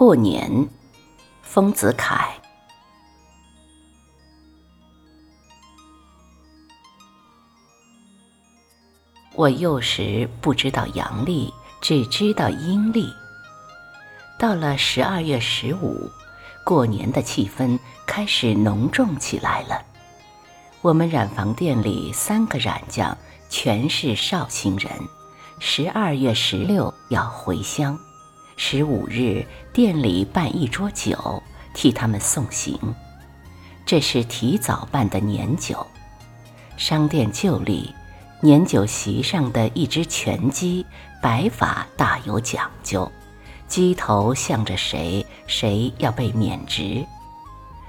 过年，丰子恺。我幼时不知道阳历，只知道阴历。到了十二月十五，过年的气氛开始浓重起来了。我们染房店里三个染匠全是绍兴人，十二月十六要回乡，十五日店里办一桌酒，替他们送行。这是提早办的年酒，商店旧例。年酒席上的一只全鸡，摆法大有讲究，鸡头向着谁，谁要被免职，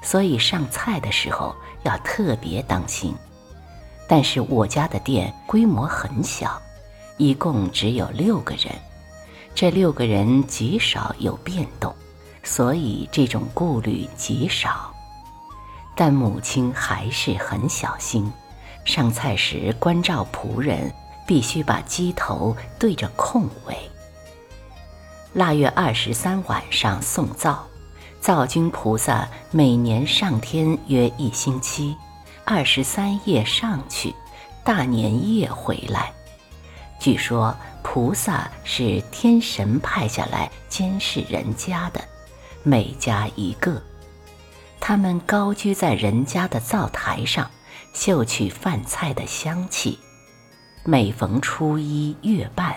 所以上菜的时候要特别当心。但是我家的店规模很小，一共只有六个人，这六个人极少有变动，所以这种顾虑极少。但母亲还是很小心。上菜时，关照仆人必须把鸡头对着空位。腊月二十三晚上送灶，灶君菩萨每年上天约一星期，二十三夜上去，大年夜回来。据说菩萨是天神派下来监视人家的，每家一个，他们高居在人家的灶台上。嗅取饭菜的香气，每逢初一月半，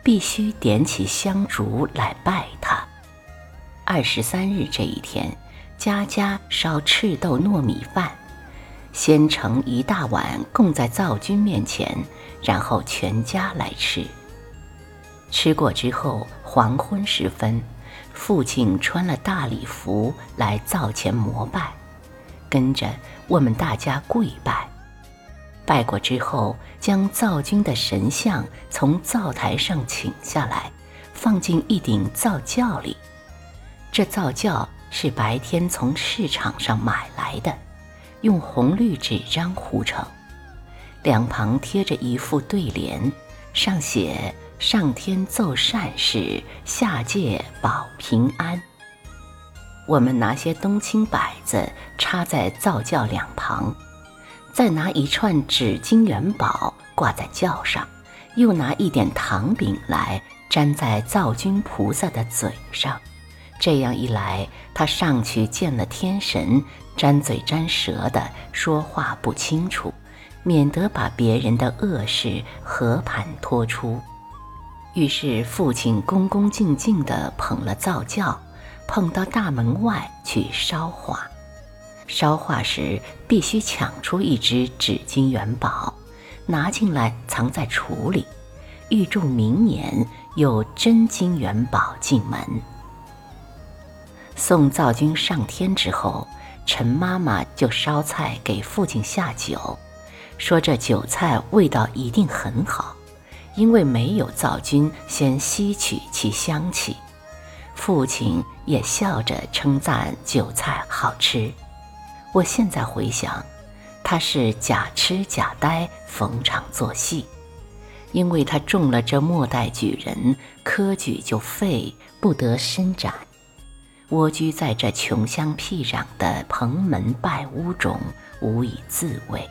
必须点起香烛来拜他。二十三日这一天，家家烧赤豆糯米饭，先盛一大碗供在灶君面前，然后全家来吃。吃过之后，黄昏时分，父亲穿了大礼服来灶前膜拜。跟着我们大家跪拜，拜过之后，将灶君的神像从灶台上请下来，放进一顶灶轿里。这灶轿是白天从市场上买来的，用红绿纸张糊成，两旁贴着一副对联，上写“上天奏善事，下界保平安”。我们拿些冬青柏子插在灶轿两旁，再拿一串纸巾元宝挂在轿上，又拿一点糖饼来粘在灶君菩萨的嘴上。这样一来，他上去见了天神，沾嘴沾舌的说话不清楚，免得把别人的恶事和盘托出。于是父亲恭恭敬敬地捧了灶轿。捧到大门外去烧化，烧化时必须抢出一只纸巾元宝，拿进来藏在橱里，预祝明年有真金元宝进门。送灶君上天之后，陈妈妈就烧菜给父亲下酒，说这酒菜味道一定很好，因为没有灶君先吸取其香气。父亲也笑着称赞酒菜好吃。我现在回想，他是假痴假呆，逢场作戏，因为他中了这末代举人，科举就废，不得伸展。蜗居在这穷乡僻壤的蓬门败屋中，无以自慰，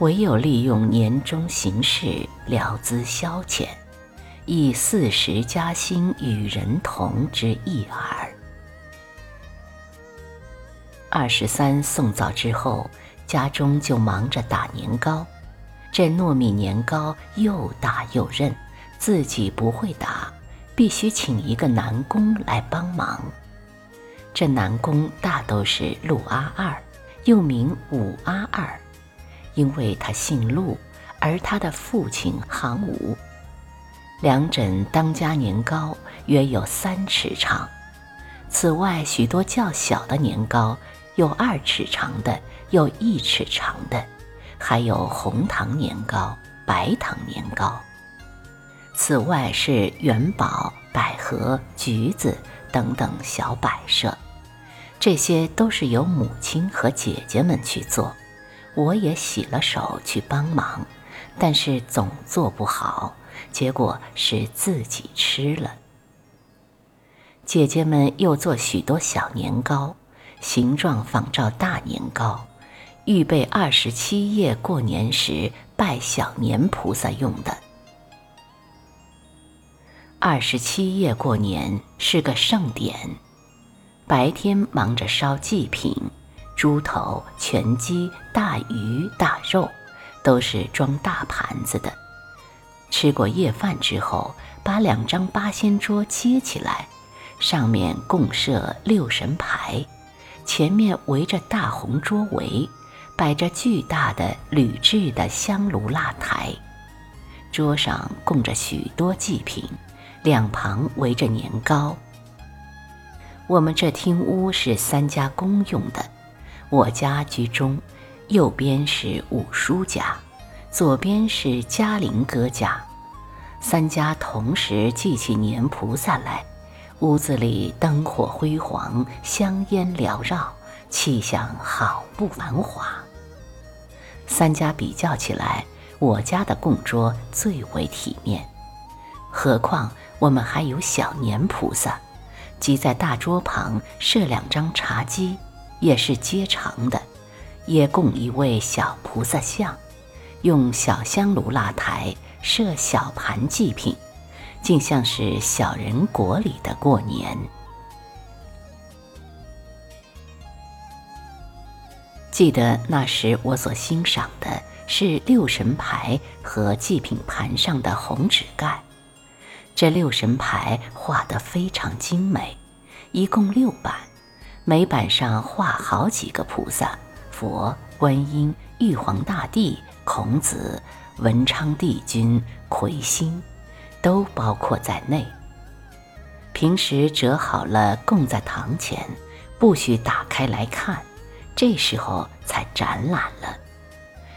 唯有利用年终行事，聊资消遣。以四时加薪与人同之意耳。二十三送灶之后，家中就忙着打年糕。这糯米年糕又大又韧，自己不会打，必须请一个男工来帮忙。这南宫大都是陆阿二，又名武阿二，因为他姓陆，而他的父亲行武。两枕当家年糕约有三尺长，此外许多较小的年糕，有二尺长的，有一尺长的，还有红糖年糕、白糖年糕。此外是元宝、百合、橘子等等小摆设，这些都是由母亲和姐姐们去做，我也洗了手去帮忙，但是总做不好。结果是自己吃了。姐姐们又做许多小年糕，形状仿照大年糕，预备二十七夜过年时拜小年菩萨用的。二十七夜过年是个盛典，白天忙着烧祭品，猪头、全鸡、大鱼大肉，都是装大盘子的。吃过夜饭之后，把两张八仙桌接起来。上面共设六神牌，前面围着大红桌围，摆着巨大的铝制的香炉蜡台，桌上供着许多祭品，两旁围着年糕。我们这厅屋是三家公用的，我家居中，右边是五叔家，左边是嘉陵哥家，三家同时祭起年菩萨来。屋子里灯火辉煌，香烟缭绕，气象好不繁华。三家比较起来，我家的供桌最为体面。何况我们还有小年菩萨，即在大桌旁设两张茶几，也是接长的，也供一位小菩萨像，用小香炉蜡台设小盘祭品。竟像是小人国里的过年。记得那时我所欣赏的是六神牌和祭品盘上的红纸盖。这六神牌画得非常精美，一共六版，每版上画好几个菩萨：佛、观音、玉皇大帝、孔子、文昌帝君、魁星。都包括在内。平时折好了供在堂前，不许打开来看，这时候才展览了。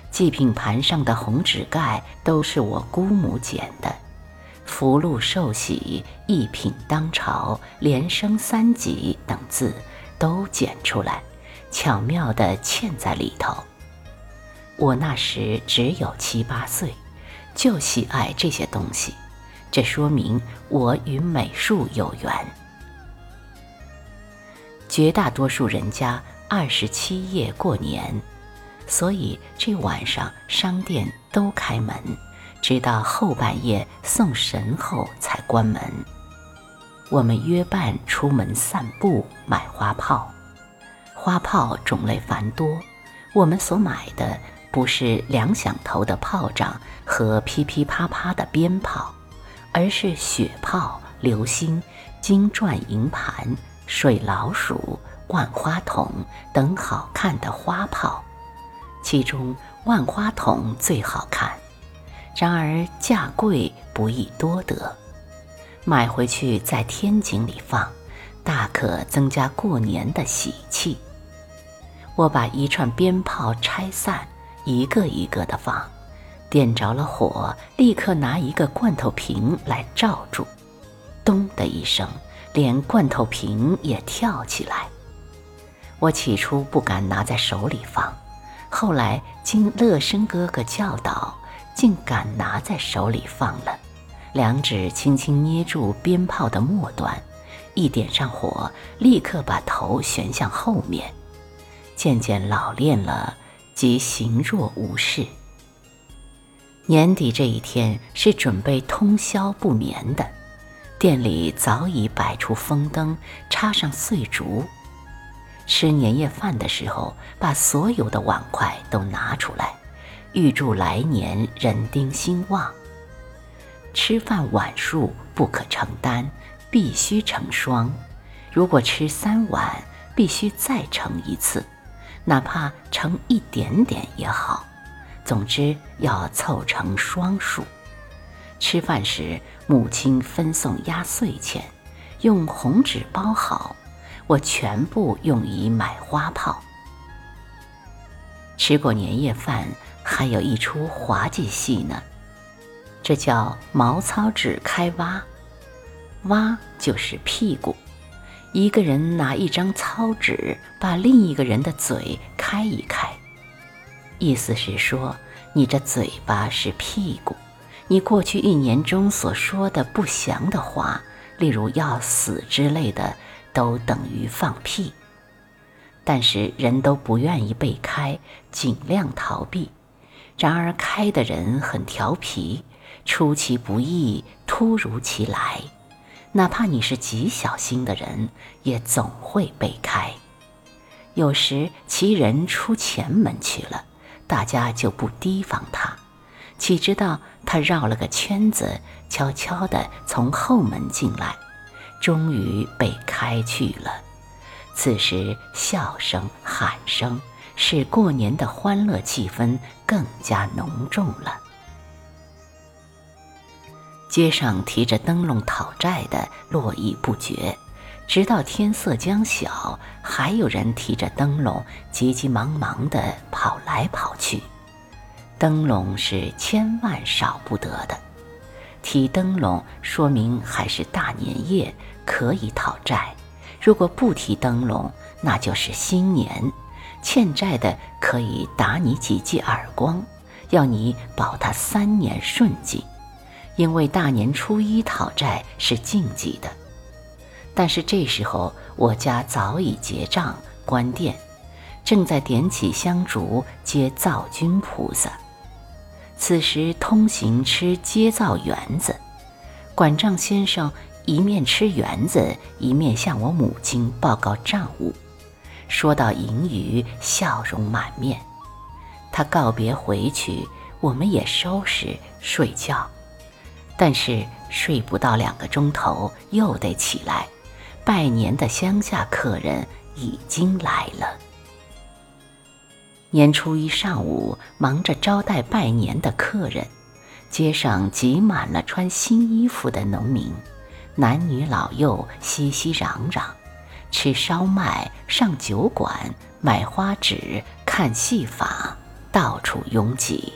祭品盘上的红纸盖都是我姑母剪的，福禄寿喜、一品当朝、连升三级等字都剪出来，巧妙地嵌在里头。我那时只有七八岁，就喜爱这些东西。这说明我与美术有缘。绝大多数人家二十七夜过年，所以这晚上商店都开门，直到后半夜送神后才关门。我们约伴出门散步买花炮，花炮种类繁多，我们所买的不是两响头的炮仗和噼噼啪啪的鞭炮。而是雪炮、流星、金钻银盘、水老鼠、万花筒等好看的花炮，其中万花筒最好看，然而价贵不易多得，买回去在天井里放，大可增加过年的喜气。我把一串鞭炮拆散，一个一个的放。点着了火，立刻拿一个罐头瓶来罩住，咚的一声，连罐头瓶也跳起来。我起初不敢拿在手里放，后来经乐生哥哥教导，竟敢拿在手里放了。两指轻轻捏住鞭炮的末端，一点上火，立刻把头旋向后面。渐渐老练了，即行若无事。年底这一天是准备通宵不眠的，店里早已摆出风灯，插上碎烛。吃年夜饭的时候，把所有的碗筷都拿出来，预祝来年人丁兴旺。吃饭碗数不可成单，必须成双。如果吃三碗，必须再盛一次，哪怕盛一点点也好。总之要凑成双数。吃饭时，母亲分送压岁钱，用红纸包好，我全部用以买花炮。吃过年夜饭，还有一出滑稽戏呢，这叫毛糙纸开挖，挖就是屁股，一个人拿一张糙纸，把另一个人的嘴开一开。意思是说，你这嘴巴是屁股，你过去一年中所说的不祥的话，例如要死之类的，都等于放屁。但是人都不愿意被开，尽量逃避。然而开的人很调皮，出其不意，突如其来，哪怕你是极小心的人，也总会被开。有时其人出前门去了，大家就不提防他，岂知道他绕了个圈子，悄悄地从后门进来，终于被开去了。此时，笑声、喊声使过年的欢乐气氛更加浓重了。街上提着灯笼讨债的络绎不绝，直到天色将晓，还有人提着灯笼急急忙忙地跑来跑去。灯笼是千万少不得的，提灯笼说明还是大年夜，可以讨债。如果不提灯笼，那就是新年，欠债的可以打你几记耳光，要你保他三年顺境。因为大年初一讨债是禁忌的。但是这时候我家早已结账关店，正在点起香烛接灶君菩萨。此时通行吃接灶圆子，管账先生。一面吃圆子，一面向我母亲报告账务。说到盈余，笑容满面。他告别回去，我们也收拾睡觉。但是睡不到两个钟头，又得起来。拜年的乡下客人已经来了。年初一上午，忙着招待拜年的客人，街上挤满了穿新衣服的农民。男女老幼熙熙攘攘，吃烧麦、上酒馆、买花纸、看戏法，到处拥挤。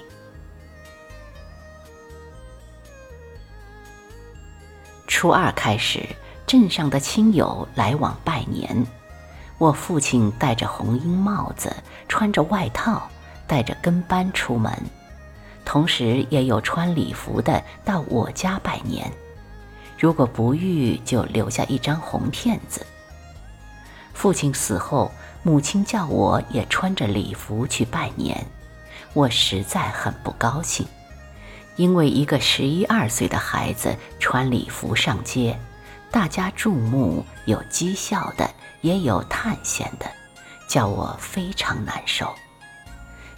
初二开始，镇上的亲友来往拜年。我父亲戴着红缨帽子，穿着外套，带着跟班出门，同时也有穿礼服的到我家拜年。如果不遇，就留下一张红片子。父亲死后，母亲叫我也穿着礼服去拜年，我实在很不高兴，因为一个十一二岁的孩子穿礼服上街，大家注目，有讥笑的，也有叹羡的，叫我非常难受。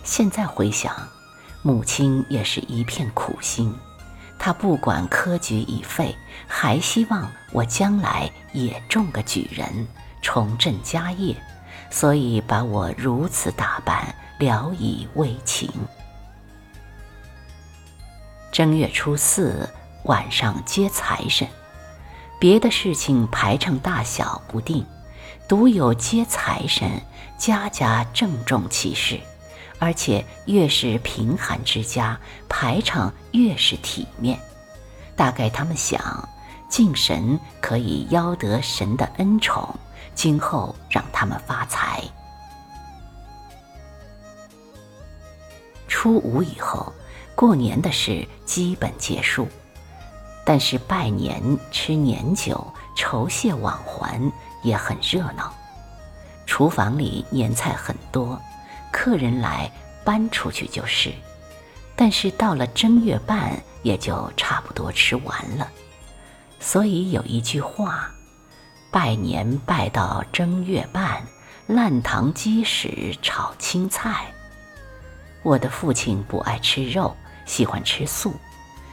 现在回想，母亲也是一片苦心。他不管科举已废，还希望我将来也中个举人，重振家业，所以把我如此打扮，聊以慰情。正月初四晚上接财神，别的事情排场大小不定，独有接财神，家家郑重其事。而且越是贫寒之家，排场越是体面。大概他们想，敬神可以邀得神的恩宠，今后让他们发财。初五以后，过年的事基本结束，但是拜年、吃年酒、酬谢往还也很热闹。厨房里年菜很多。客人来搬出去就是，但是到了正月半也就差不多吃完了。所以有一句话：“拜年拜到正月半，烂糖鸡屎炒青菜。”我的父亲不爱吃肉，喜欢吃素，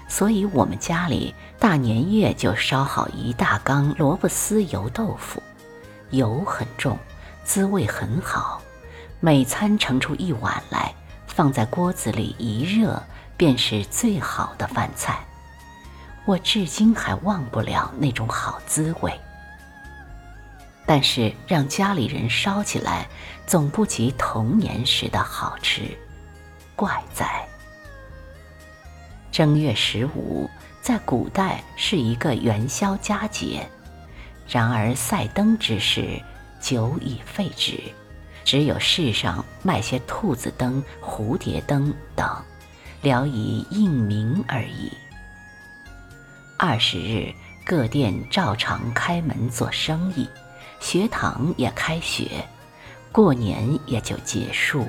所以我们家里大年夜就烧好一大缸萝卜丝油豆腐，油很重，滋味很好。每餐盛出一碗来，放在锅子里一热，便是最好的饭菜。我至今还忘不了那种好滋味。但是让家里人烧起来，总不及童年时的好吃。怪哉！正月十五在古代是一个元宵佳节，然而赛灯之时，久已废止。只有世上卖些兔子灯、蝴蝶灯等，聊以应名而已。二十日各店照常开门做生意，学堂也开学，过年也就结束。